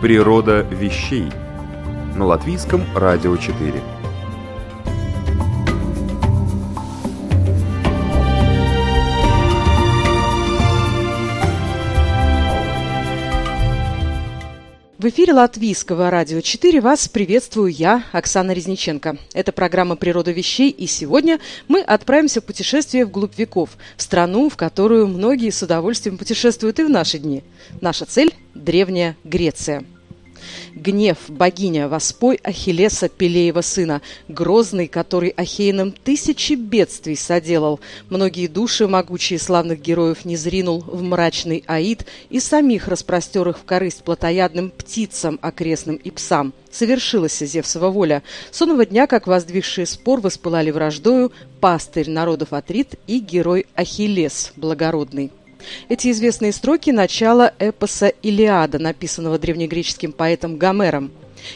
Природа вещей на латвийском радио 4. В эфире Латвийского радио 4 вас приветствую я, Оксана Резниченко. Это программа «Природа вещей», и сегодня мы отправимся в путешествие вглубь веков, в страну, в которую многие с удовольствием путешествуют и в наши дни. Наша цель – Древняя Греция – Гнев, богиня, воспой Ахиллеса, Пелеева сына, грозный, который Ахейным тысячи бедствий соделал, многие души могучие славных героев не зринул в мрачный аид и самих распростер их в корысть плотоядным птицам окрестным и псам. Совершилась Зевсова воля. Сонного дня, как воздвигшие спор, воспылали враждою пастырь народов Атрит и герой Ахиллес благородный. Эти известные строки – начало эпоса «Илиада», написанного древнегреческим поэтом Гомером.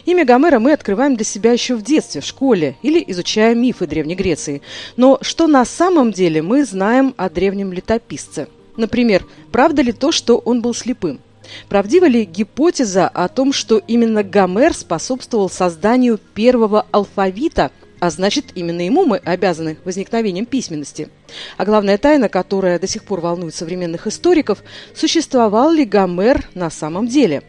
Имя Гомера мы открываем для себя еще в детстве, в школе или изучая мифы Древней Греции. Но что на самом деле мы знаем о древнем летописце? Например, правда ли то, что он был слепым? Правдива ли гипотеза о том, что именно Гомер способствовал созданию первого алфавита – а значит, именно ему мы обязаны возникновением письменности. А главная тайна, которая до сих пор волнует современных историков, существовал ли Гомер на самом деле?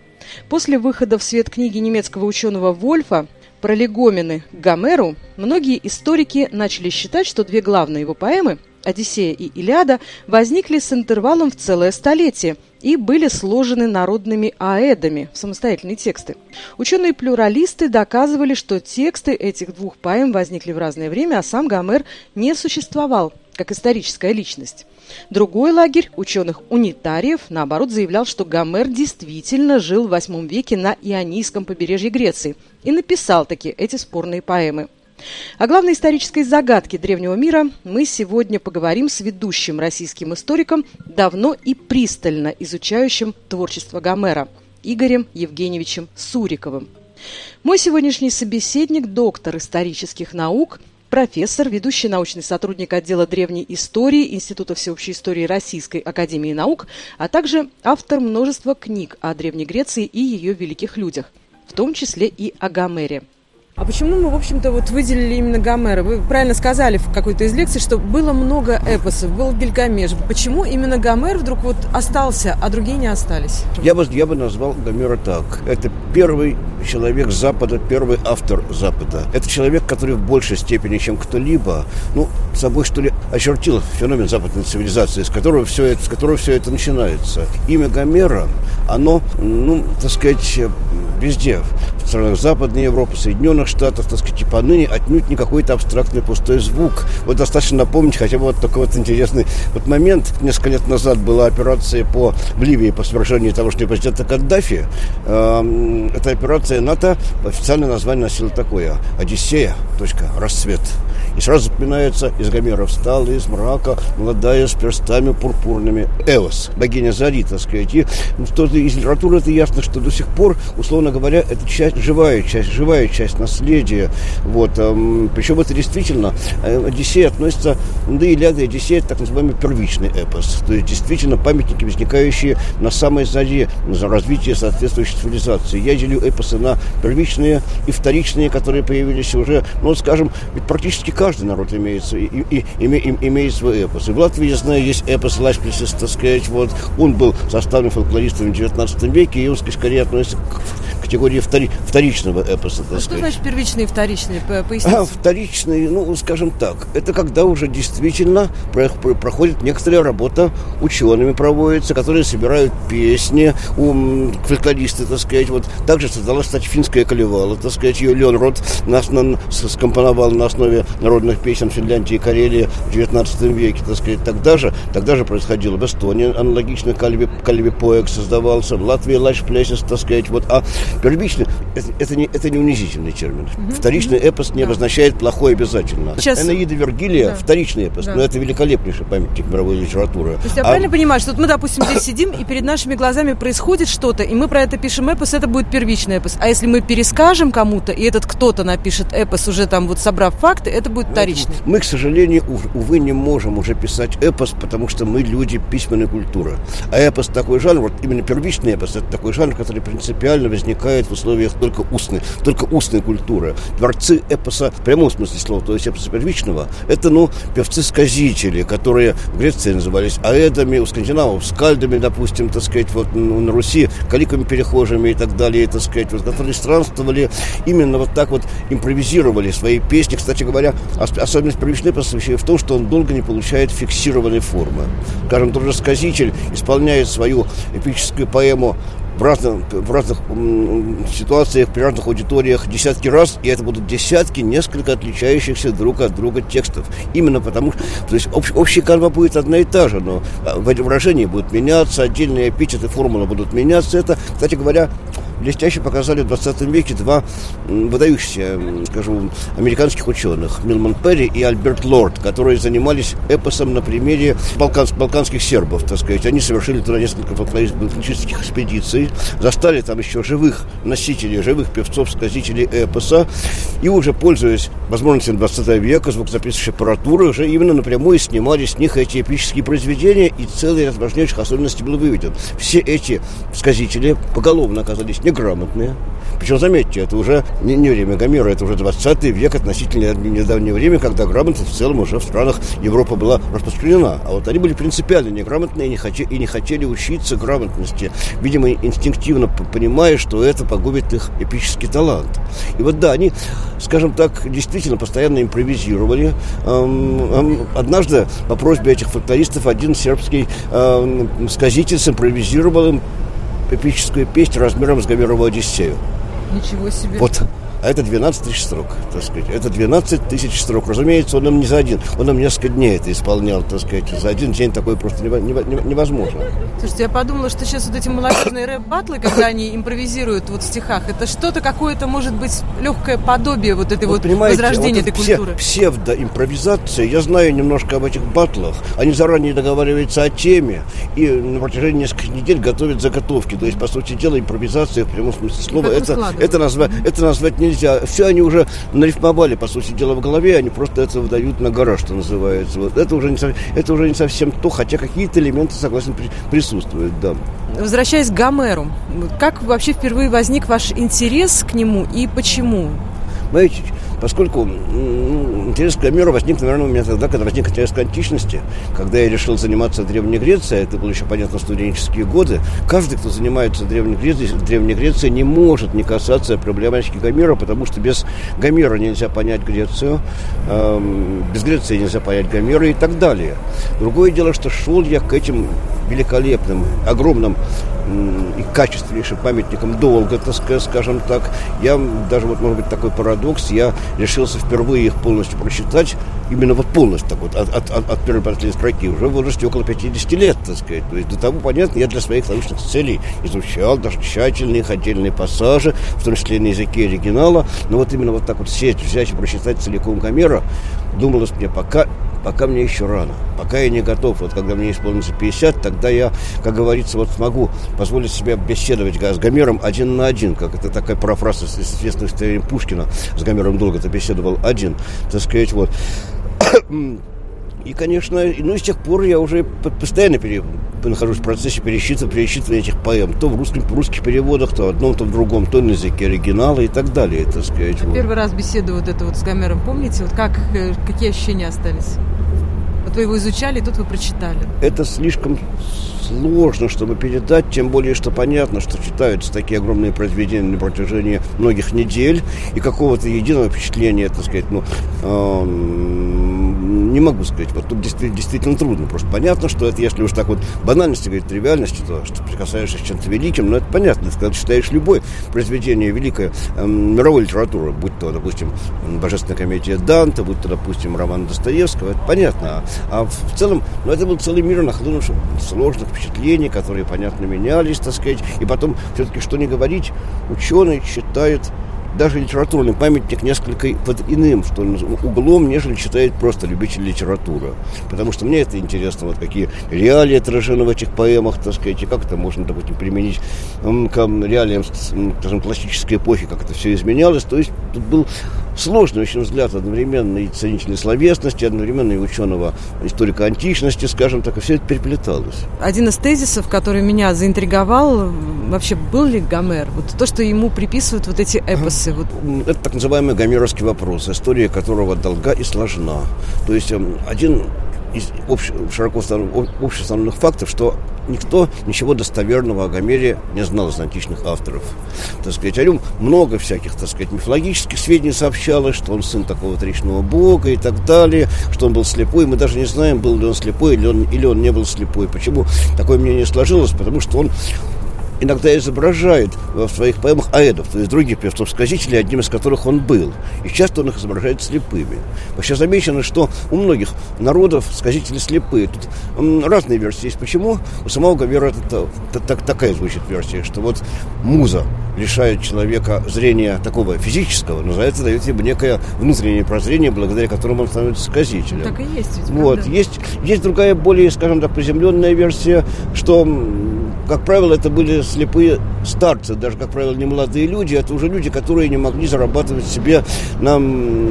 После выхода в свет книги немецкого ученого Вольфа «Пролегомены к Гомеру» многие историки начали считать, что две главные его поэмы «Одиссея» и «Илиада» возникли с интервалом в целое столетие – и были сложены народными аэдами в самостоятельные тексты. Ученые-плюралисты доказывали, что тексты этих двух поэм возникли в разное время, а сам Гомер не существовал как историческая личность. Другой лагерь ученых-унитариев, наоборот, заявлял, что Гомер действительно жил в VIII веке на Ионийском побережье Греции и написал таки эти спорные поэмы. О главной исторической загадке древнего мира мы сегодня поговорим с ведущим российским историком, давно и пристально изучающим творчество Гомера, Игорем Евгеньевичем Суриковым. Мой сегодняшний собеседник – доктор исторических наук, профессор, ведущий научный сотрудник отдела древней истории Института всеобщей истории Российской академии наук, а также автор множества книг о Древней Греции и ее великих людях, в том числе и о Гомере – а почему мы, в общем-то, вот выделили именно Гомера? Вы правильно сказали в какой-то из лекций, что было много эпосов, был Гильгамеш. Почему именно Гомер вдруг вот остался, а другие не остались? Я бы, я бы назвал Гомера так. Это первый человек Запада, первый автор Запада. Это человек, который в большей степени, чем кто-либо, ну, собой, что ли, очертил феномен западной цивилизации, с которого все это, с которого все это начинается. Имя Гомера, оно, ну, так сказать, везде, в странах Западной Европы, Соединенных Штатов, так сказать, и поныне отнюдь не какой-то абстрактный пустой звук. Вот достаточно напомнить хотя бы вот такой вот интересный вот момент. Несколько лет назад была операция по, в Ливии по свержению тамошнего президента Каддафи. Эм, эта операция НАТО, официальное название носила такое – «Одиссея. Рассвет». И сразу запоминается из Гомера встала из мрака, молодая с перстами пурпурными. Эос, богиня Зари, так сказать. И ну, что из литературы это ясно, что до сих пор, условно говоря, это часть, живая часть, живая часть наследия. Вот. Эм, причем это действительно, э, Одиссея относится, да, Илиада и Одиссея, это так называемый первичный эпос. То есть действительно памятники, возникающие на самой заре за развитие соответствующей цивилизации. Я делю эпосы на первичные и вторичные, которые появились уже, ну, скажем, ведь практически каждый народ имеет, и, и, и, имеет свой эпос. И в Латвии, я знаю, есть эпос Лашписис, так сказать, вот, он был составлен фольклористами в 19 веке, и он, скорее относится к категории втори, вторичного эпоса. А что значит первичный и вторичный? Поясните. А, вторичный, ну, скажем так, это когда уже действительно проходит некоторая работа учеными проводится, которые собирают песни, у фольклористы, так сказать. Вот также создалась, кстати, финская колевала, так сказать, ее Леон Рот нас на, скомпоновал на основе народных песен Финляндии и Карелии в 19 веке, так сказать. Тогда же, тогда же происходило в Эстонии аналогично Кальви, Кальви Поэк создавался, в Латвии Лаш Плесис, так сказать. Вот. А первичный, это, не, это не унизительный термин. Угу. Вторичный эпос не да. обозначает плохой обязательно. Сейчас... Энаида Вергилия да. вторичный эпос, да. но это великолепнейший памятник мировой литературы. То есть я а... правильно понимаю, что вот мы, допустим, здесь сидим, и перед нашими глазами происходит что-то, и мы про это пишем эпос, это будет первичный эпос. А если мы перескажем кому-то, и этот кто-то напишет эпос, уже там вот собрав факты, это будет вторичный. Мы, к сожалению, увы, не можем уже писать эпос, потому что мы люди письменной культуры. А эпос такой жанр, вот именно первичный эпос, это такой жанр, который принципиально возникает в условиях только устной, только устной культуры. Творцы эпоса в прямом смысле слова, то есть эпоса первичного, это, ну, певцы-сказители, которые в Греции назывались аэдами, у скандинавов скальдами, допустим, так сказать, вот ну, на Руси каликами перехожими и так далее, так сказать, вот, которые странствовали, именно вот так вот импровизировали свои песни. Кстати говоря, особенность первичной эпоса в том, что он долго не получает фиксированной формы. Скажем, тот же сказитель исполняет свою эпическую поэму в разных, в разных ситуациях, при разных аудиториях десятки раз, и это будут десятки несколько отличающихся друг от друга текстов. Именно потому то есть общ, общая канва будет одна и та же, но а, в выражении будут меняться, отдельные эпитеты, формулы будут меняться. Это, кстати говоря, блестяще показали в 20 веке два выдающихся, скажу, американских ученых, Милман Перри и Альберт Лорд, которые занимались эпосом на примере балкан, балканских сербов, так сказать. Они совершили туда несколько фольклористических экспедиций, застали там еще живых носителей, живых певцов, сказителей эпоса, и уже пользуясь возможностями 20 века, звукозаписывающей аппаратуры, уже именно напрямую снимали с них эти эпические произведения, и целый ряд важнейших особенностей был выведен. Все эти сказители поголовно оказались неграмотные. Причем, заметьте, это уже не, не время Гомера, это уже 20 век, относительно недавнее время, когда грамотность в целом уже в странах Европы была распространена. А вот они были принципиально неграмотные и не, хотели, и не хотели учиться грамотности, видимо, инстинктивно понимая, что это погубит их эпический талант. И вот да, они, скажем так, действительно постоянно импровизировали. Однажды по просьбе этих фольклористов один сербский сказитель симпровизировал им эпическую песню размером с Гомерову Одиссею. Ничего себе. Вот а это 12 тысяч строк, так сказать. Это 12 тысяч строк. Разумеется, он нам не за один, он нам несколько дней это исполнял, так сказать. За один день такое просто невозможно. Слушайте, я подумала, что сейчас вот эти молодежные рэп-батлы, когда они импровизируют вот в стихах, это что-то какое-то, может быть, легкое подобие вот этой вот, вот возрождения вот этой культуры. Псевдоимпровизация. Я знаю немножко об этих батлах. Они заранее договариваются о теме и на протяжении нескольких недель готовят заготовки. То есть, по сути дела, импровизация в прямом смысле слова, это, это, назвать, это назвать нельзя нельзя. Все они уже нарифмовали, по сути дела, в голове, они просто это выдают на гора, что называется. Вот. Это, уже не, это уже не совсем то, хотя какие-то элементы, согласен, присутствуют, да. Возвращаясь к Гомеру, как вообще впервые возник ваш интерес к нему и почему? Знаете, поскольку ну, интерес к Гомеру возник, наверное, у меня тогда, когда возник интерес к античности, когда я решил заниматься Древней Грецией, это было еще, понятно, студенческие годы, каждый, кто занимается Древней Грецией, Древней Грецией не может не касаться проблематики Гомера, потому что без Гомера нельзя понять Грецию, эм, без Греции нельзя понять Гомера и так далее. Другое дело, что шел я к этим великолепным, огромным и качественнейшим памятником долго, так скажем так. Я даже, вот, может быть, такой парадокс, я решился впервые их полностью прочитать, именно вот полностью, так вот, от, от, от, от первой последней строки, уже в возрасте около 50 лет, так сказать. То есть до того, понятно, я для своих научных целей изучал даже тщательно их отдельные пассажи, в том числе на языке оригинала, но вот именно вот так вот сесть, взять и прочитать целиком Гомера, думалось мне, пока пока мне еще рано, пока я не готов. Вот когда мне исполнится 50, тогда я, как говорится, вот смогу позволить себе беседовать с Гомером один на один, как это такая парафраза с известным стихотворением Пушкина. С Гомером долго ты беседовал один, так сказать, вот. И, конечно, ну и с тех пор я уже постоянно пере, нахожусь в процессе пересчитывания, пересчитывания этих поэм. То в русском, в русских переводах, то в одном, то в другом, то на языке оригинала и так далее, так сказать. А вот. Первый раз беседу вот это вот с Гомером, помните? Вот как, э, какие ощущения остались? Вот вы его изучали, и тут вы прочитали. Это слишком сложно, чтобы передать, тем более, что понятно, что читаются такие огромные произведения на протяжении многих недель, и какого-то единого впечатления, так сказать, ну, э, не могу сказать. Вот тут действительно, действительно трудно. Просто понятно, что это, если уж так вот банальности говорить, тривиальности, то что прикасаешься к чем-то великим, но это понятно. Когда ты читаешь любое произведение великое э, мировой литературы, будь то, допустим, божественная комедия Данте, будь то, допустим, роман Достоевского, это понятно. А, а в целом, ну, это был целый мир нахлынувших сложных впечатлений, которые, понятно, менялись, так сказать. И потом, все-таки, что не говорить, ученый читает даже литературный памятник несколько под иным что углом, нежели читает просто любитель литературы. Потому что мне это интересно, вот какие реалии отражены в этих поэмах, так сказать, и как это можно, допустим, применить к реалиям, скажем, классической эпохи, как это все изменялось. То есть тут был сложный очень взгляд одновременно и ценителя словесности, одновременно и ученого историка античности, скажем так, и все это переплеталось. Один из тезисов, который меня заинтриговал, вообще был ли Гомер? Вот то, что ему приписывают вот эти эпосы. Вот. Это так называемый гомеровский вопрос, история которого долга и сложна. То есть эм, один из общ, широко общеустановленных фактов, что никто ничего достоверного о Гомере не знал из античных авторов. Так сказать, о нем много всяких, так сказать, мифологических сведений сообщалось, что он сын такого-то речного бога и так далее, что он был слепой. Мы даже не знаем, был ли он слепой или он, или он не был слепой. Почему такое мнение сложилось? Потому что он иногда изображает в своих поэмах аэдов, то есть других певцов-сказителей, одним из которых он был. И часто он их изображает слепыми. Вообще замечено, что у многих народов сказители слепые. Тут разные версии есть. Почему? У самого Гомера это, это, это, такая звучит версия, что вот муза лишает человека зрения такого физического, но за это дает ему некое внутреннее прозрение, благодаря которому он становится сказителем. Так и есть. Ведь, вот. Есть, есть другая, более, скажем так, приземленная версия, что как правило, это были слепые старцы, даже, как правило, не молодые люди, это уже люди, которые не могли зарабатывать себе на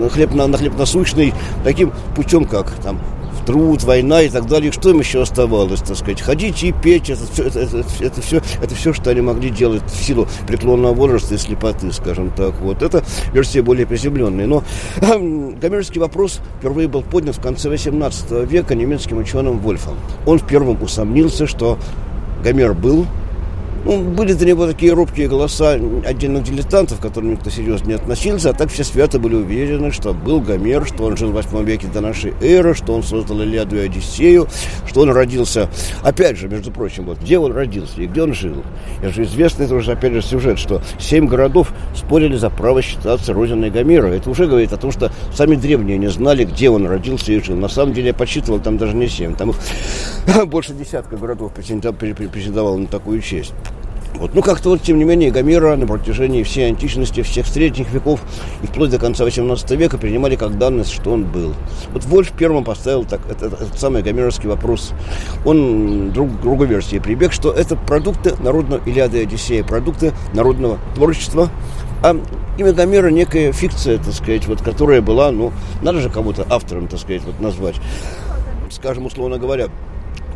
хлеб, на, на хлеб насущный таким путем, как там труд, война и так далее. Что им еще оставалось, так сказать? Ходить и петь, это, все, это, это, это, все, это все, что они могли делать в силу преклонного возраста и слепоты, скажем так. Вот. Это версия более приземленная. Но э, гомерский вопрос впервые был поднят в конце 18 века немецким ученым Вольфом. Он первым усомнился, что Гомер был ну, были до него такие робкие голоса отдельных дилетантов, к которым никто серьезно не относился, а так все свято были уверены, что был Гомер, что он жил в 8 веке до нашей эры, что он создал Илиаду и Одиссею, что он родился, опять же, между прочим, вот где он родился и где он жил. Это же известный тоже, опять же, сюжет, что семь городов спорили за право считаться родиной Гомера. Это уже говорит о том, что сами древние не знали, где он родился и жил. На самом деле, я подсчитывал, там даже не семь, там больше десятка городов претендовало на такую честь. Вот. Ну, как-то вот, тем не менее, Гомера на протяжении всей античности, всех средних веков и вплоть до конца 18 века принимали как данность, что он был. Вот Вольф первым поставил так, этот, этот самый гомеровский вопрос. Он друг, другой версии прибег, что это продукты народного Илиады и Одиссея, продукты народного творчества, а имя Гомера некая фикция, так сказать, вот, которая была, ну, надо же кого-то автором, так сказать, вот назвать. Скажем, условно говоря,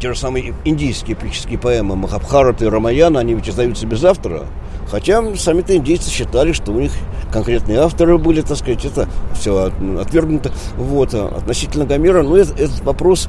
те же самые индийские эпические поэмы Махабхарата и Рамаяна, они ведь издаются без автора. Хотя сами-то индейцы считали, что у них конкретные авторы были, так сказать, это все отвергнуто. Вот, а относительно Гомера, ну, этот, этот вопрос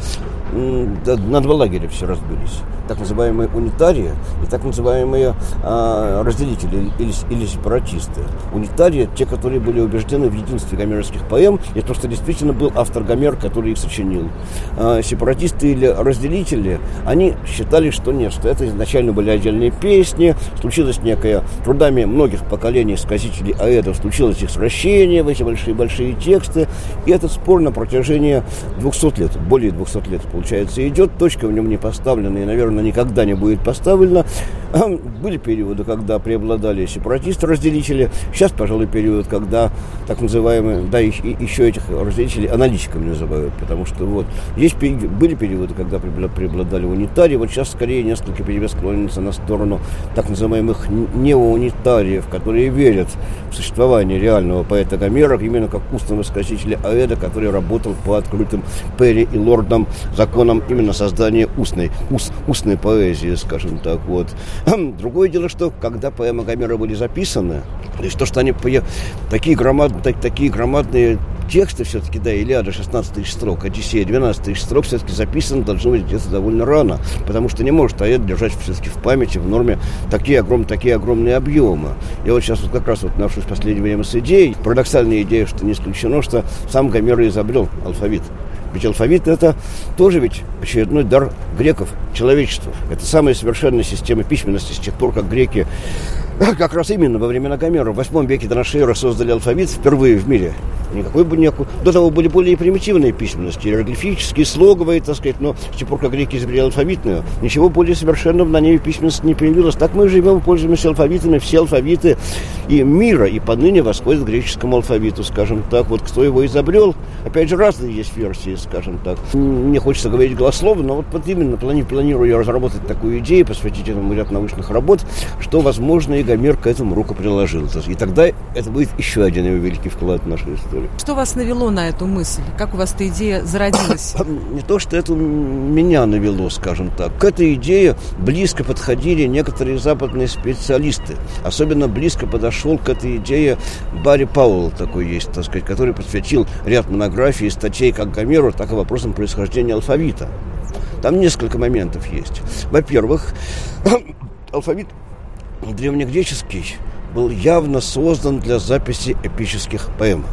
на два лагеря все разбились. Так называемые унитарии и так называемые а, разделители или, или сепаратисты. Унитарии – те, которые были убеждены в единстве гомеровских поэм, и то, что действительно был автор Гомер, который их сочинил. А, сепаратисты или разделители, они считали, что нет, что это изначально были отдельные песни, случилось некое трудами многих поколений сказителей аэдов, случилось их сращение в эти большие-большие тексты, и этот спор на протяжении 200 лет, более 200 лет получается, идет, точка в нем не поставлена и, наверное, никогда не будет поставлена. Были периоды, когда преобладали сепаратисты-разделители. Сейчас, пожалуй, период, когда так называемые, да, и, еще этих разделителей аналитиками называют, потому что вот есть были периоды, когда преобладали унитарии, вот сейчас скорее несколько перевес склонится на сторону так называемых неоунитариев, которые верят в существование реального поэта Гомера, именно как устного сказителя Аэда, который работал по открытым Перри и Лордам законам именно создания устной, ус, устной поэзии, скажем так, вот. Другое дело, что когда поэмы Гомера были записаны, то есть то, что они такие громадные, такие громадные тексты все-таки, да, Илиада 16 тысяч строк, Одиссея 12 тысяч строк все-таки записаны должны быть где-то довольно рано, потому что не может Аэд держать все-таки в памяти, в норме такие, огром, такие огромные объемы. Я вот сейчас вот как раз вот нахожусь в последнее время с идеей, парадоксальная идея, что не исключено, что сам Гомер изобрел алфавит. Ведь алфавит это тоже ведь очередной дар греков, человечеству. Это самая совершенная система письменности с тех пор, как греки как раз именно во времена Гомера в 8 веке до нашей эры создали алфавит впервые в мире. Никакой бы никакой. До того были более примитивные письменности, иероглифические, слоговые, так сказать, но с тех пор, как греки изобрели алфавитную, ничего более совершенного на ней письменности не появилось. Так мы живем, пользуемся алфавитами, все алфавиты и мира, и поныне восходят к греческому алфавиту, скажем так. Вот кто его изобрел, опять же, разные есть версии, скажем так. Не хочется говорить голословно, но вот, вот именно плани, планирую я разработать такую идею, посвятить этому ряд научных работ, что, возможно, и Гомер к этому руку приложил. И тогда это будет еще один его великий вклад в нашу историю. Что вас навело на эту мысль? Как у вас эта идея зародилась? Не то, что это меня навело, скажем так. К этой идее близко подходили некоторые западные специалисты. Особенно близко подошел к этой идее Барри Пауэлл, такой есть, так сказать, который посвятил ряд монографий и статей как Гомеру, так и вопросам происхождения алфавита. Там несколько моментов есть. Во-первых, алфавит древнегреческий был явно создан для записи эпических поэм.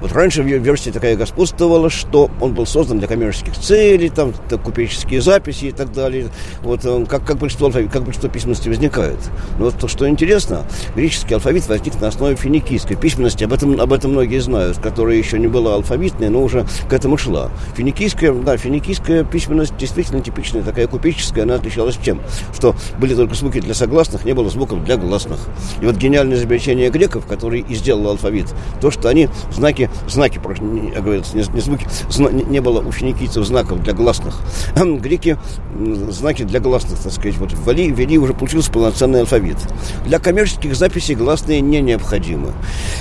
Вот раньше в версии такая господствовала, что он был создан для коммерческих целей, там купеческие записи и так далее. Вот он, как, как, большинство, как большинство письменности возникает. Но вот то, что интересно, греческий алфавит возник на основе финикийской письменности. Об этом, об этом многие знают, которая еще не была алфавитной, но уже к этому шла. Финикийская, да, финикийская письменность действительно типичная, такая купеческая, она отличалась чем? Что были только звуки для согласных, не было звуков для гласных. И вот гениальное изобретение греков, который и сделал алфавит, то, что они знаки знаки, я говорю, не, не звуки, зна, не было у финикийцев знаков для гласных. Греки знаки для гласных, так сказать, вот ввели, ввели, уже получился полноценный алфавит. Для коммерческих записей гласные не необходимы.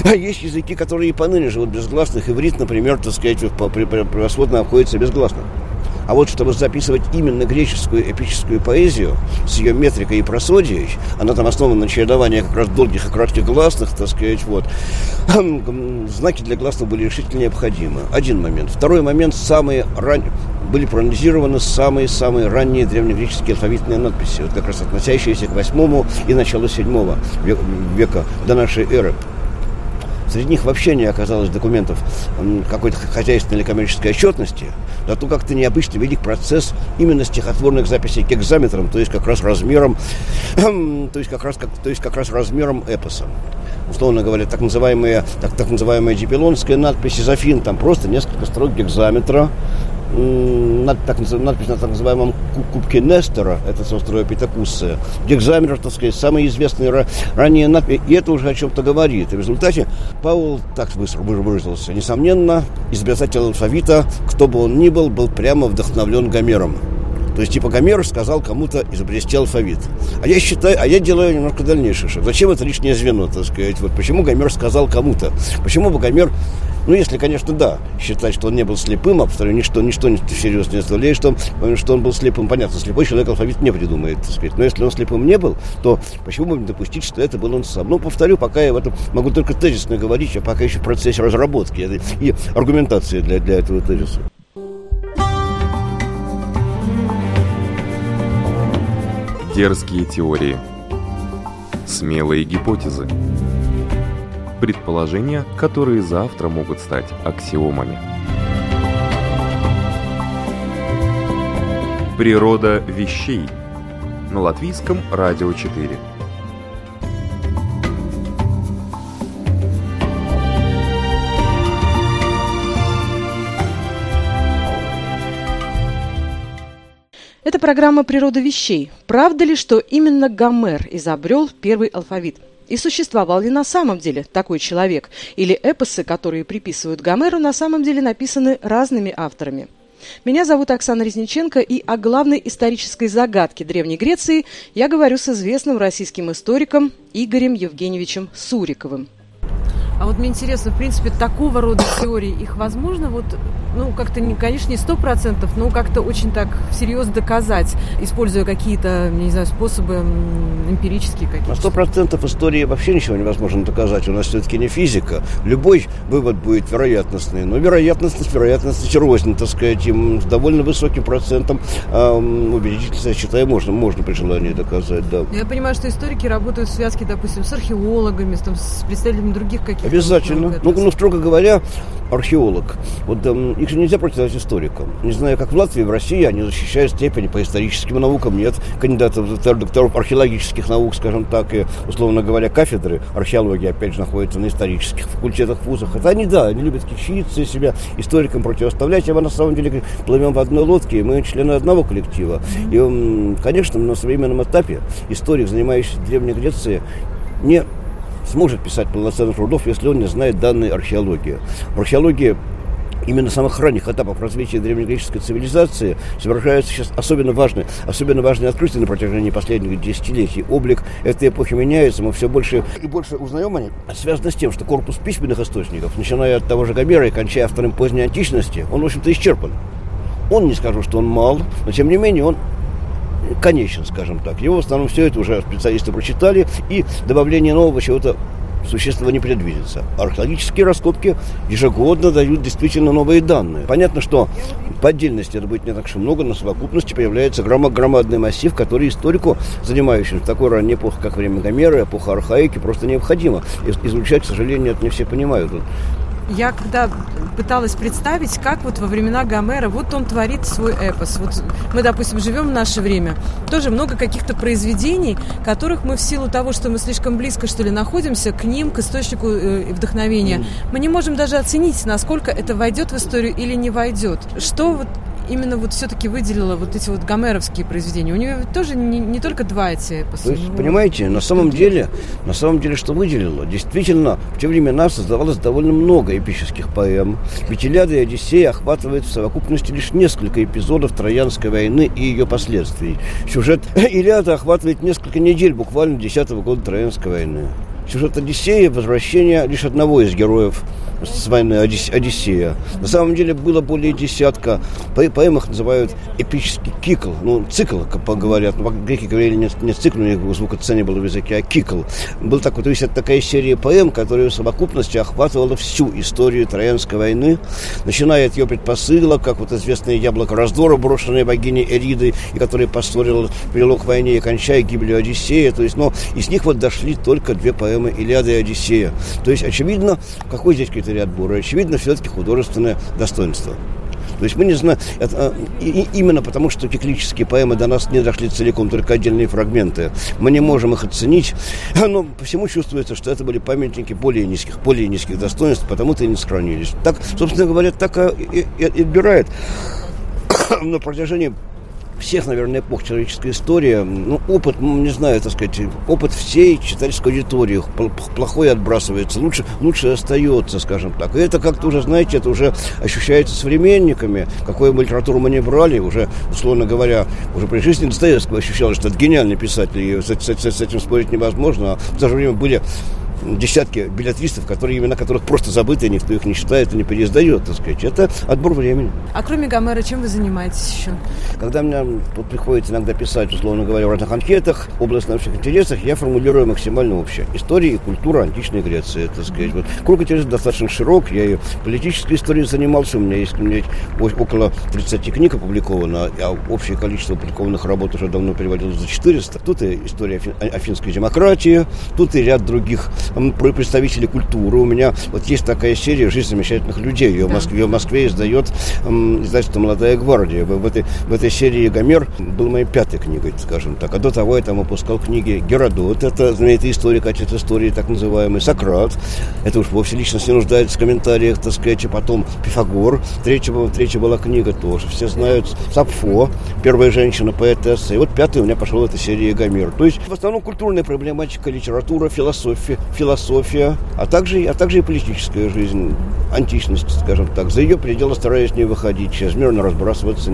Есть языки, которые и поныне живут без гласных. Иврит, например, так сказать, превосходно обходится без гласных. А вот чтобы записывать именно греческую эпическую поэзию с ее метрикой и просодией, она там основана на чередовании как раз долгих и кратких гласных, так сказать, вот, знаки для гласных были решительно необходимы. Один момент. Второй момент, самые ранние, были проанализированы самые-самые ранние древнегреческие алфавитные надписи, вот как раз относящиеся к восьмому и началу седьмого века до нашей эры. Среди них вообще не оказалось документов какой-то хозяйственной или коммерческой отчетности, зато как-то необычно велик процесс именно стихотворных записей к экзаметрам, то есть как раз размером, то есть как раз, как, то есть как раз размером эпоса. Условно говоря, так называемая, так, так называемая дипилонская надпись Изофин, там просто несколько строк гекзаметра, надпись на так называемом кубке Нестора, это с острова Питакуса, где экзаменер, так сказать, самый известный ранее надпись, и это уже о чем-то говорит. И в результате Паул так быстро выразился. Несомненно, изобретатель алфавита, кто бы он ни был, был прямо вдохновлен Гомером. То есть, типа, Гомер сказал кому-то изобрести алфавит. А я считаю, а я делаю немножко дальнейший шаг. Зачем это лишнее звено, так сказать? Вот почему Гомер сказал кому-то? Почему бы Гомер ну, если, конечно, да, считать, что он не был слепым, а повторю, ничто, ничто не серьезно не оставляет, что, что он был слепым. Понятно, слепой человек алфавит не придумает, так сказать. Но если он слепым не был, то почему бы не допустить, что это был он сам? Ну, повторю, пока я в этом могу только тезисно говорить, а пока еще в процессе разработки и аргументации для, для этого тезиса. Дерзкие теории. Смелые гипотезы предположения, которые завтра могут стать аксиомами. Природа вещей на латвийском радио 4. Это программа «Природа вещей». Правда ли, что именно Гомер изобрел первый алфавит? И существовал ли на самом деле такой человек? Или эпосы, которые приписывают Гомеру, на самом деле написаны разными авторами? Меня зовут Оксана Резниченко, и о главной исторической загадке Древней Греции я говорю с известным российским историком Игорем Евгеньевичем Суриковым. А вот мне интересно, в принципе, такого рода теории, их возможно вот, ну, как-то, не, конечно, не сто процентов, но как-то очень так всерьез доказать, используя какие-то, не знаю, способы эмпирические какие-то. На сто процентов истории вообще ничего невозможно доказать. У нас все-таки не физика. Любой вывод будет вероятностный. Но вероятность, вероятность рознь, так сказать, им с довольно высоким процентом э, убедительности, я считаю, можно, можно при желании доказать, да. Я понимаю, что историки работают в связке, допустим, с археологами, с, там, с представителями других каких-то... Обязательно. Ну, ну, строго говоря, археолог. Вот э, их же нельзя противостоять историкам. Не знаю, как в Латвии, в России они защищают степени по историческим наукам. Нет кандидатов, докторов археологических наук, скажем так, и, условно говоря, кафедры археологии, опять же, находятся на исторических факультетах, вузах. Это они, да, они любят кичиться себя историкам противоставлять. А мы на самом деле плывем в одной лодке, и мы члены одного коллектива. И, конечно, на современном этапе историк, занимающийся Древней Грецией, не сможет писать полноценных трудов, если он не знает данные археологии. В археологии именно самых ранних этапов развития древнегреческой цивилизации совершаются сейчас особенно важные, особенно важные открытия на протяжении последних десятилетий. Облик этой эпохи меняется, мы все больше и больше узнаем о ней. Связано с тем, что корпус письменных источников, начиная от того же Гомера и кончая автором поздней античности, он, в общем-то, исчерпан. Он, не скажу, что он мал, но, тем не менее, он конечен, скажем так. Его в основном все это уже специалисты прочитали, и добавление нового чего-то существенного не предвидится. Археологические раскопки ежегодно дают действительно новые данные. Понятно, что по отдельности это будет не так уж много, но в совокупности появляется громадный массив, который историку, занимающимся такой ранней эпохой, как время Гомера, эпоха архаики, просто необходимо. Изучать, к сожалению, это не все понимают я когда пыталась представить, как вот во времена Гомера, вот он творит свой эпос. Вот мы, допустим, живем в наше время, тоже много каких-то произведений, которых мы в силу того, что мы слишком близко, что ли, находимся к ним, к источнику э, вдохновения, мы не можем даже оценить, насколько это войдет в историю или не войдет. Что вот именно вот все-таки выделила вот эти вот гомеровские произведения? У нее тоже не, не только два эти. То есть, понимаете, на самом деле, на самом деле, что выделила? Действительно, в те времена создавалось довольно много эпических поэм. Ведь Илиада и Одиссея охватывает в совокупности лишь несколько эпизодов Троянской войны и ее последствий. Сюжет Илиада охватывает несколько недель, буквально 10 года Троянской войны. Сюжет Одиссея – возвращение лишь одного из героев с войны Одиссея. На самом деле было более десятка. По поэмах называют эпический кикл. Ну, цикл, как говорят. Ну, греки говорили не, не цикл, у них звукоцение было в языке, а кикл. Был такой, то есть это такая серия поэм, которая в совокупности охватывала всю историю Троянской войны, начиная от ее предпосыла, как вот известное яблоко раздора, брошенное богиней Эридой, и которое поссорило, привело к войне и кончая гибелью Одиссея. То есть, но из них вот дошли только две поэмы Илиада и Одиссея. То есть, очевидно, какой здесь какие критерий отбора. Очевидно, все-таки художественное достоинство. То есть мы не знаем, это, и, именно потому, что киклические поэмы до нас не дошли целиком, только отдельные фрагменты. Мы не можем их оценить, но по всему чувствуется, что это были памятники более низких, более низких достоинств, потому-то и не сохранились. Так, собственно говоря, так и, и, и отбирает на протяжении всех, наверное, эпох человеческой истории, ну, опыт, не знаю, так сказать, опыт всей читательской аудитории плохой отбрасывается, лучше, лучше остается, скажем так. И это как-то уже, знаете, это уже ощущается современниками, какую бы литературу мы не брали, уже, условно говоря, уже при жизни Достоевского ощущалось, что это гениальный писатель, и с, с, с этим спорить невозможно, а в то же время были десятки билетристов, которые, имена которых просто забыты, никто их не читает и не переиздает, так сказать. Это отбор времени. А кроме Гомера, чем вы занимаетесь еще? Когда мне вот приходится иногда писать, условно говоря, в разных анкетах, область научных интересах, я формулирую максимально общее. История и культура античной Греции, так сказать. Вот. Круг интересов достаточно широк. Я и политической историей занимался. У меня есть, у меня есть около 30 книг опубликовано, а общее количество опубликованных работ уже давно переводилось за 400. Тут и история афинской демократии, тут и ряд других представители культуры. У меня вот есть такая серия «Жизнь замечательных людей». Ее, в, Москве, в Москве издает издательство «Молодая гвардия». В, в, этой, в этой серии «Гомер» был моей пятой книгой, скажем так. А до того я там выпускал книги Геродот, это знаменитый историк, отец истории, так называемый, Сократ. Это уж вовсе личность не нуждается в комментариях, так сказать. А потом Пифагор. Третья, третья была книга тоже. Все знают Сапфо, первая женщина-поэтесса. И вот пятая у меня пошла эта серия Гомер. То есть в основном культурная проблематика, литература, философия, философия, а также, а также и политическая жизнь, античность, скажем так. За ее пределы стараюсь не выходить, чрезмерно разбрасываться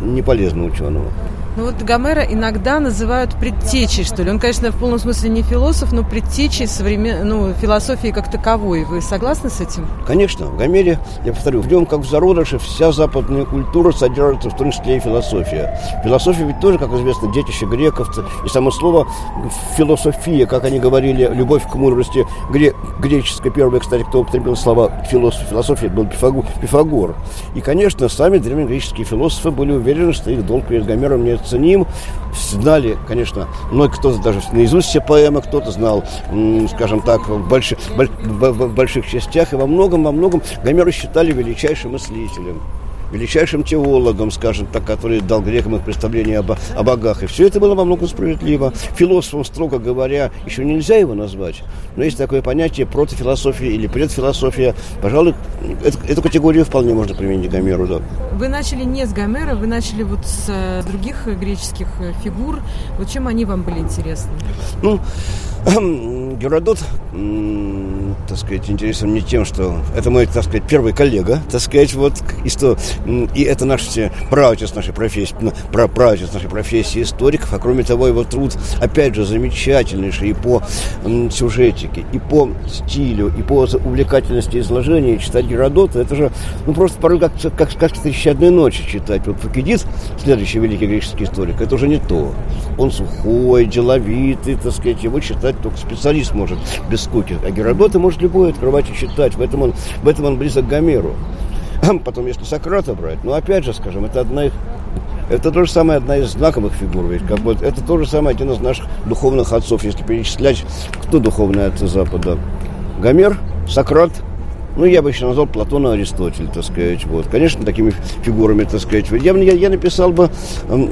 не полезно ученого. Ну вот Гомера иногда называют предтечей, что ли. Он, конечно, в полном смысле не философ, но предтечей современ... ну, философии как таковой. Вы согласны с этим? Конечно. В Гомере, я повторю, в нем как в зародыше вся западная культура содержится в том числе и философия. Философия ведь тоже, как известно, детище греков. И само слово философия, как они говорили, любовь к мудрости, гре... греческое первое, кстати, кто употребил слова философ, философия, был Пифагор. И, конечно, сами древнегреческие философы были уверены, что их долг перед Гомером не ценим. Знали, конечно, многие кто-то даже наизусть все поэмы, кто-то знал, скажем так, в больших, в больших частях. И во многом, во многом Гомера считали величайшим мыслителем величайшим теологом, скажем так, который дал грекам их представление об, о богах. И все это было во многом справедливо. Философом, строго говоря, еще нельзя его назвать, но есть такое понятие протофилософия или предфилософия. Пожалуй, эту, эту категорию вполне можно применить к Гомеру, да. Вы начали не с Гомера, вы начали вот с э, других греческих э, фигур. Вот чем они вам были интересны? Ну, Геродот, так сказать, интересен мне тем, что это мой, так сказать, первый коллега, так сказать, вот, и, что, и это наш праотец нашей профессии, про праотец нашей профессии историков, а кроме того, его труд, опять же, замечательнейший и по сюжетике, и по стилю, и по увлекательности изложения, читать Геродота, это же, ну, просто порой как, как сказка «Тысячи одной ночи» читать. Вот Фукидид, следующий великий греческий историк, это уже не то. Он сухой, деловитый, так сказать, его читать только специалист может без скуки. А Геродота может любой открывать и читать. В этом он, в этом он близок к Гомеру. Потом, если Сократа брать, ну, опять же, скажем, это одна из это то же самое одна из знаковых фигур. Ведь как вот, это то же самое один из наших духовных отцов, если перечислять, кто духовный отцы Запада. Гомер, Сократ, ну, я бы еще назвал Платона Аристотель, так сказать. Вот. Конечно, такими фигурами, так сказать. Я, я, я написал бы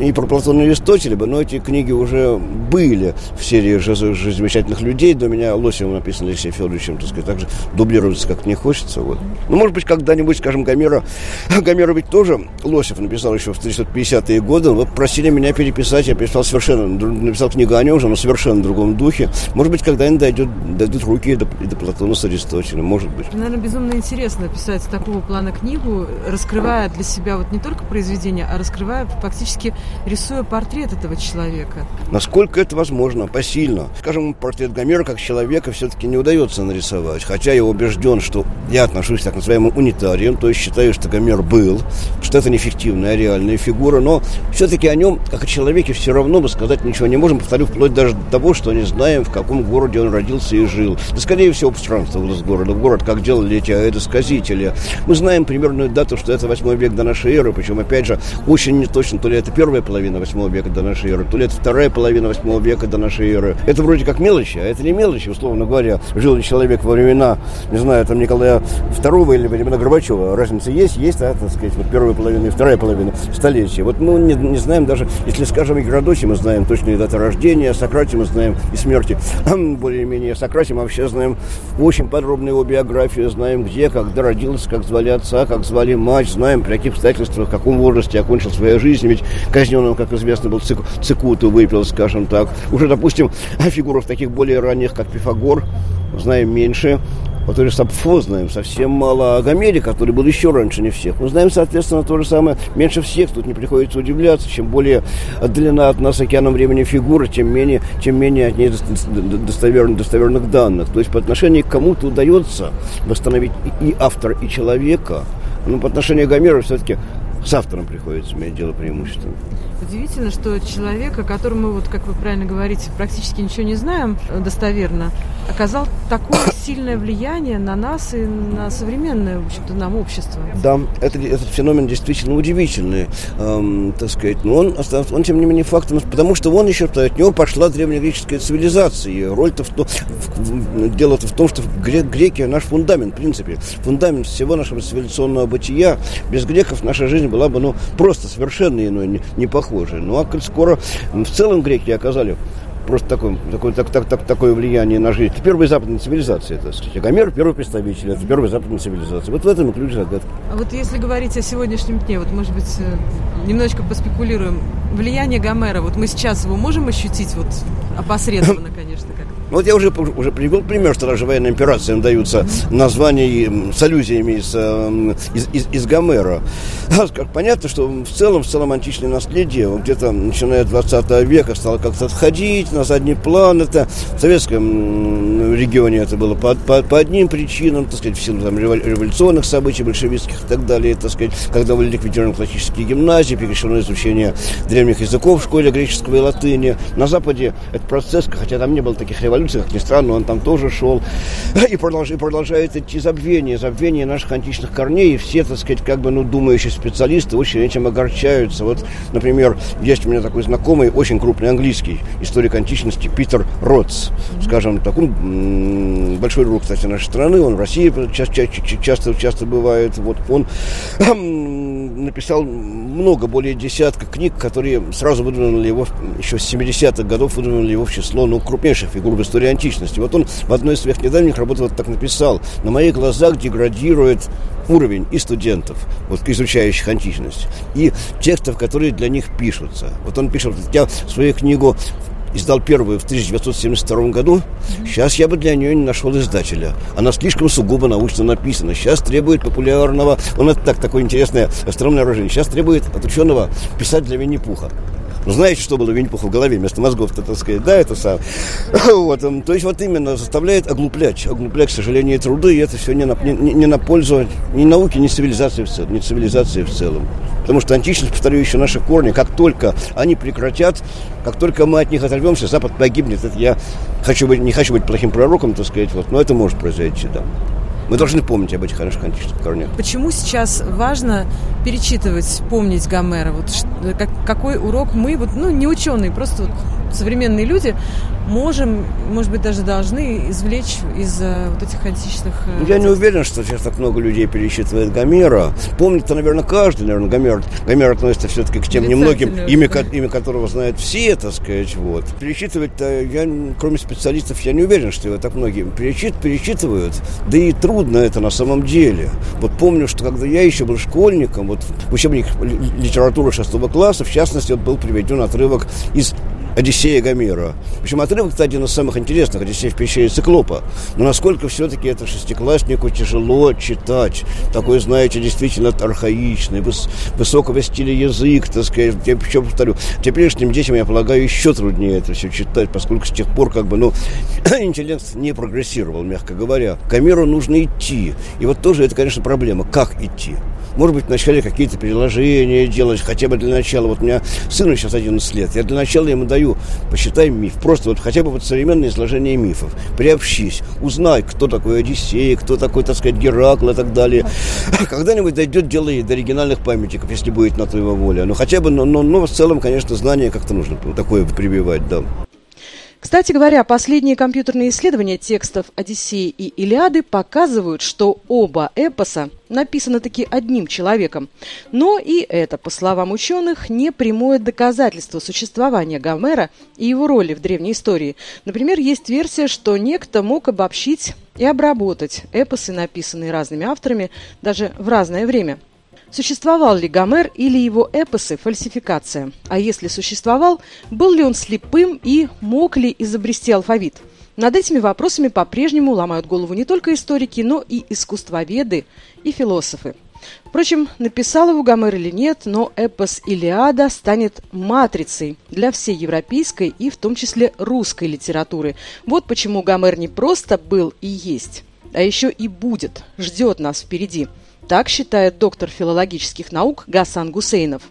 и про Платона Аристотеля, бы, но эти книги уже были в серии же, же замечательных людей. До меня Лосевым написано Алексеем Федоровичем, так сказать, также дублируется, как не хочется. Вот. Ну, может быть, когда-нибудь, скажем, Гомера, Гомера ведь тоже Лосев написал еще в 350-е годы. Вот просили меня переписать, я писал совершенно, написал книгу о нем же, но совершенно в другом духе. Может быть, когда-нибудь дойдет, дойдут руки до, до Платона с Аристотелем, может быть. Безумно интересно писать такого плана книгу, раскрывая для себя вот не только произведение, а раскрывая фактически рисуя портрет этого человека. Насколько это возможно, посильно. Скажем, портрет Гомера как человека все-таки не удается нарисовать. Хотя я убежден, что я отношусь к так называемым унитариям, то есть считаю, что Гомер был, что это не фиктивная, а реальная фигура, но все-таки о нем, как о человеке, все равно мы сказать ничего не можем. Повторю, вплоть даже до того, что не знаем, в каком городе он родился и жил. Да, скорее всего, пространство из города в город, как делали эти аэросказители. Мы знаем примерную дату, что это 8 век до нашей эры, причем, опять же, очень неточно, то ли это первая половина 8 века до нашей эры, то ли это вторая половина 8 века до нашей эры. Это вроде как мелочи, а это не мелочи, условно говоря. Жил ли человек во времена, не знаю, там Николая II или времена Горбачева. Разница есть, есть, а, так сказать, вот первая половина и вторая половина столетия. Вот мы не, не знаем даже, если, скажем, о Геродоте мы знаем точные даты рождения, Сократе мы знаем и смерти. Более-менее Сократе мы вообще знаем очень подробную его биографию, знаем, где где, когда родился, как звали отца, как звали мать, знаем, при каких обстоятельствах, в каком возрасте окончил свою жизнь. Ведь казнен он, как известно, был цик, цикуту выпил, скажем так. Уже, допустим, о фигурах таких более ранних, как Пифагор, знаем меньше. Вот тоже Сапфо знаем совсем мало. А Гомере, который был еще раньше не всех. Мы знаем, соответственно, то же самое меньше всех. Тут не приходится удивляться. Чем более отдалена от нас океаном времени фигура, тем менее, тем менее от ней достоверных, достоверных данных. То есть по отношению к кому-то удается восстановить и автор, и человека. Но по отношению к Гомеру все-таки с автором приходится иметь дело преимущественно. Удивительно, что человек, о котором мы, вот, как вы правильно говорите, практически ничего не знаем э, достоверно, оказал такое сильное влияние на нас и на современное, в общем-то, нам общество. Да, это, этот феномен действительно удивительный, эм, так сказать. Но он, он, тем не менее, фактом, потому что он еще, от него пошла древнегреческая цивилизация. Роль-то в, то, в, дело-то в том, что греки наш фундамент, в принципе, фундамент всего нашего цивилизационного бытия. Без греков наша жизнь была бы, ну, просто совершенно иной, не, не похожи. Ну, а скоро в целом греки оказали просто такое, такое, так, так, так, такое влияние на жизнь. Это первая западная цивилизация, это сказать. А Гомер первый представитель, это первая западная цивилизация. Вот в этом и ключ загадки. А вот если говорить о сегодняшнем дне, вот, может быть, э, немножечко поспекулируем. Влияние Гомера, вот мы сейчас его можем ощутить вот опосредованно, конечно, как Вот я уже, уже привел пример, что даже военным операциям даются названия с аллюзиями из, эм, из, из, из Гомера. Понятно, что в целом, в целом античное наследие где-то начиная 20 века стало как-то отходить на задний план. Это в советском регионе это было по, по, по одним причинам, так сказать, в силу там, революционных событий, большевистских и так далее, так сказать, когда были ликвидированы классические гимназии, прекращено изучение древних языков в школе греческого и латыни. На Западе этот процесс, хотя там не было таких революций, революции, как ни странно, он там тоже шел. И, продолж, и продолжает идти забвение, забвение наших античных корней. И все, так сказать, как бы, ну, думающие специалисты очень этим огорчаются. Вот, например, есть у меня такой знакомый, очень крупный английский историк античности Питер Ротс. Скажем, такой большой друг, кстати, нашей страны. Он в России часто, часто, часто бывает. Вот он написал много, более десятка книг, которые сразу выдвинули его, еще с 70-х годов выдвинули его в число ну, крупнейших фигур в истории античности. Вот он в одной из своих недавних работ вот так написал. На моих глазах деградирует уровень и студентов, вот, изучающих античность, и текстов, которые для них пишутся. Вот он пишет, я свою книгу издал первую в 1972 году. Сейчас я бы для нее не нашел издателя. Она слишком сугубо научно написана. Сейчас требует популярного... Он это так, такое интересное остромное выражение. Сейчас требует от ученого писать для Винни-Пуха. Ну, знаете, что было Винни-Пуху в голове вместо мозгов-то, так сказать, да, это сам. вот, то есть вот именно заставляет оглуплять, оглуплять, к сожалению, труды, и это все не на, не, не на пользу ни науки, ни цивилизации в целом, ни цивилизации в целом. Потому что античность, повторю еще, наши корни, как только они прекратят, как только мы от них оторвемся, Запад погибнет. Это я хочу быть, не хочу быть плохим пророком, так сказать, вот, но это может произойти, да. Мы должны помнить об этих античных корнях. Почему сейчас важно перечитывать, помнить Гомера? Вот как, какой урок мы, вот, ну, не ученые, просто вот современные люди можем, может быть, даже должны извлечь из uh, вот этих античных... Uh, Я не уверен, что сейчас так много людей пересчитывает Гомера. Помнит-то, наверное, каждый, наверное, Гомер. Гомер относится все-таки к тем немногим, имя, имя которого знают все, так сказать, вот. Пересчитывать-то, я, кроме специалистов, я не уверен, что его так многие перечит, пересчитывают. Да и трудно это на самом деле. Вот помню, что когда я еще был школьником, вот в учебник литературы шестого класса, в частности, вот был приведен отрывок из Одиссея Гомера. Причем отрывок, кстати, один из самых интересных, Одиссей в пещере Циклопа. Но насколько все-таки это шестикласснику тяжело читать. Такой, знаете, действительно архаичный, выс высокого стиля язык, так сказать. Я еще повторю, теперешним детям, я полагаю, еще труднее это все читать, поскольку с тех пор, как бы, ну, интеллект не прогрессировал, мягко говоря. К Гомеру нужно идти. И вот тоже это, конечно, проблема. Как идти? Может быть, вначале какие-то переложения делать, хотя бы для начала. Вот у меня сыну сейчас 11 лет. Я для начала ему даю, посчитай миф. Просто вот хотя бы вот современное изложение мифов. Приобщись, узнай, кто такой Одиссей, кто такой, так сказать, Геракл и так далее. Когда-нибудь дойдет дело и до оригинальных памятников, если будет на то его воля. Но хотя бы, но, но, но в целом, конечно, знание как-то нужно такое прививать, да. Кстати говоря, последние компьютерные исследования текстов Одиссеи и Илиады показывают, что оба эпоса написаны таки одним человеком. Но и это, по словам ученых, не прямое доказательство существования Гомера и его роли в древней истории. Например, есть версия, что некто мог обобщить и обработать эпосы, написанные разными авторами, даже в разное время. Существовал ли Гомер или его эпосы – фальсификация? А если существовал, был ли он слепым и мог ли изобрести алфавит? Над этими вопросами по-прежнему ломают голову не только историки, но и искусствоведы и философы. Впрочем, написал его Гомер или нет, но эпос «Илиада» станет матрицей для всей европейской и в том числе русской литературы. Вот почему Гомер не просто был и есть, а еще и будет, ждет нас впереди – так считает доктор филологических наук Гасан Гусейнов.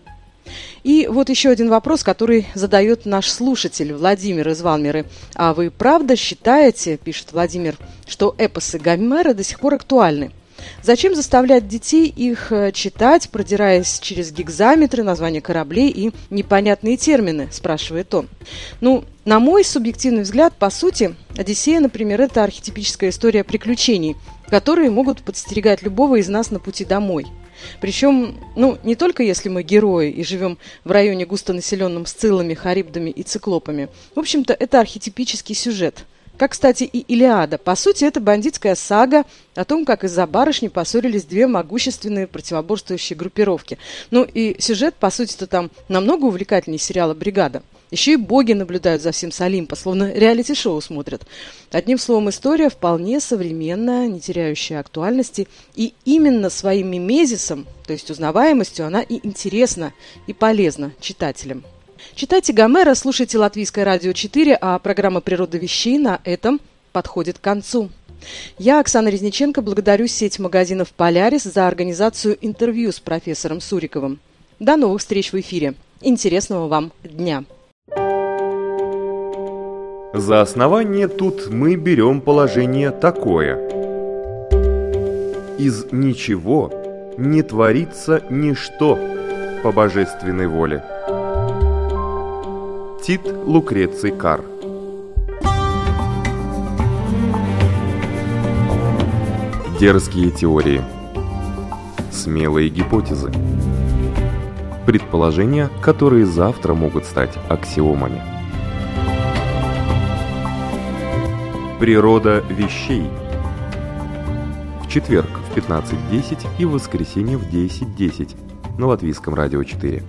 И вот еще один вопрос, который задает наш слушатель Владимир из Валмеры. А вы правда считаете, пишет Владимир, что эпосы Гомера до сих пор актуальны? Зачем заставлять детей их э, читать, продираясь через гигзаметры, названия кораблей и непонятные термины, спрашивает он. Ну, на мой субъективный взгляд, по сути, Одиссея, например, это архетипическая история приключений, которые могут подстерегать любого из нас на пути домой. Причем, ну, не только если мы герои и живем в районе густонаселенном сциллами, харибдами и циклопами. В общем-то, это архетипический сюжет – Как, кстати, и Илиада. По сути, это бандитская сага о том, как из-за барышни поссорились две могущественные противоборствующие группировки. Ну и сюжет, по сути-то, там намного увлекательнее сериала «Бригада». Еще и боги наблюдают за всем с Олимпа, словно реалити-шоу смотрят. Одним словом, история вполне современная, не теряющая актуальности. И именно своим мимезисом, то есть узнаваемостью, она и интересна, и полезна читателям. Читайте Гомера, слушайте Латвийское радио 4, а программа «Природа вещей» на этом подходит к концу. Я, Оксана Резниченко, благодарю сеть магазинов «Полярис» за организацию интервью с профессором Суриковым. До новых встреч в эфире. Интересного вам дня! За основание тут мы берем положение такое. Из ничего не творится ничто по божественной воле. Тит Лукреций Кар. Дерзкие теории. Смелые гипотезы. Предположения, которые завтра могут стать аксиомами. Природа вещей. В четверг в 15.10 и в воскресенье в 10.10 на Латвийском радио 4.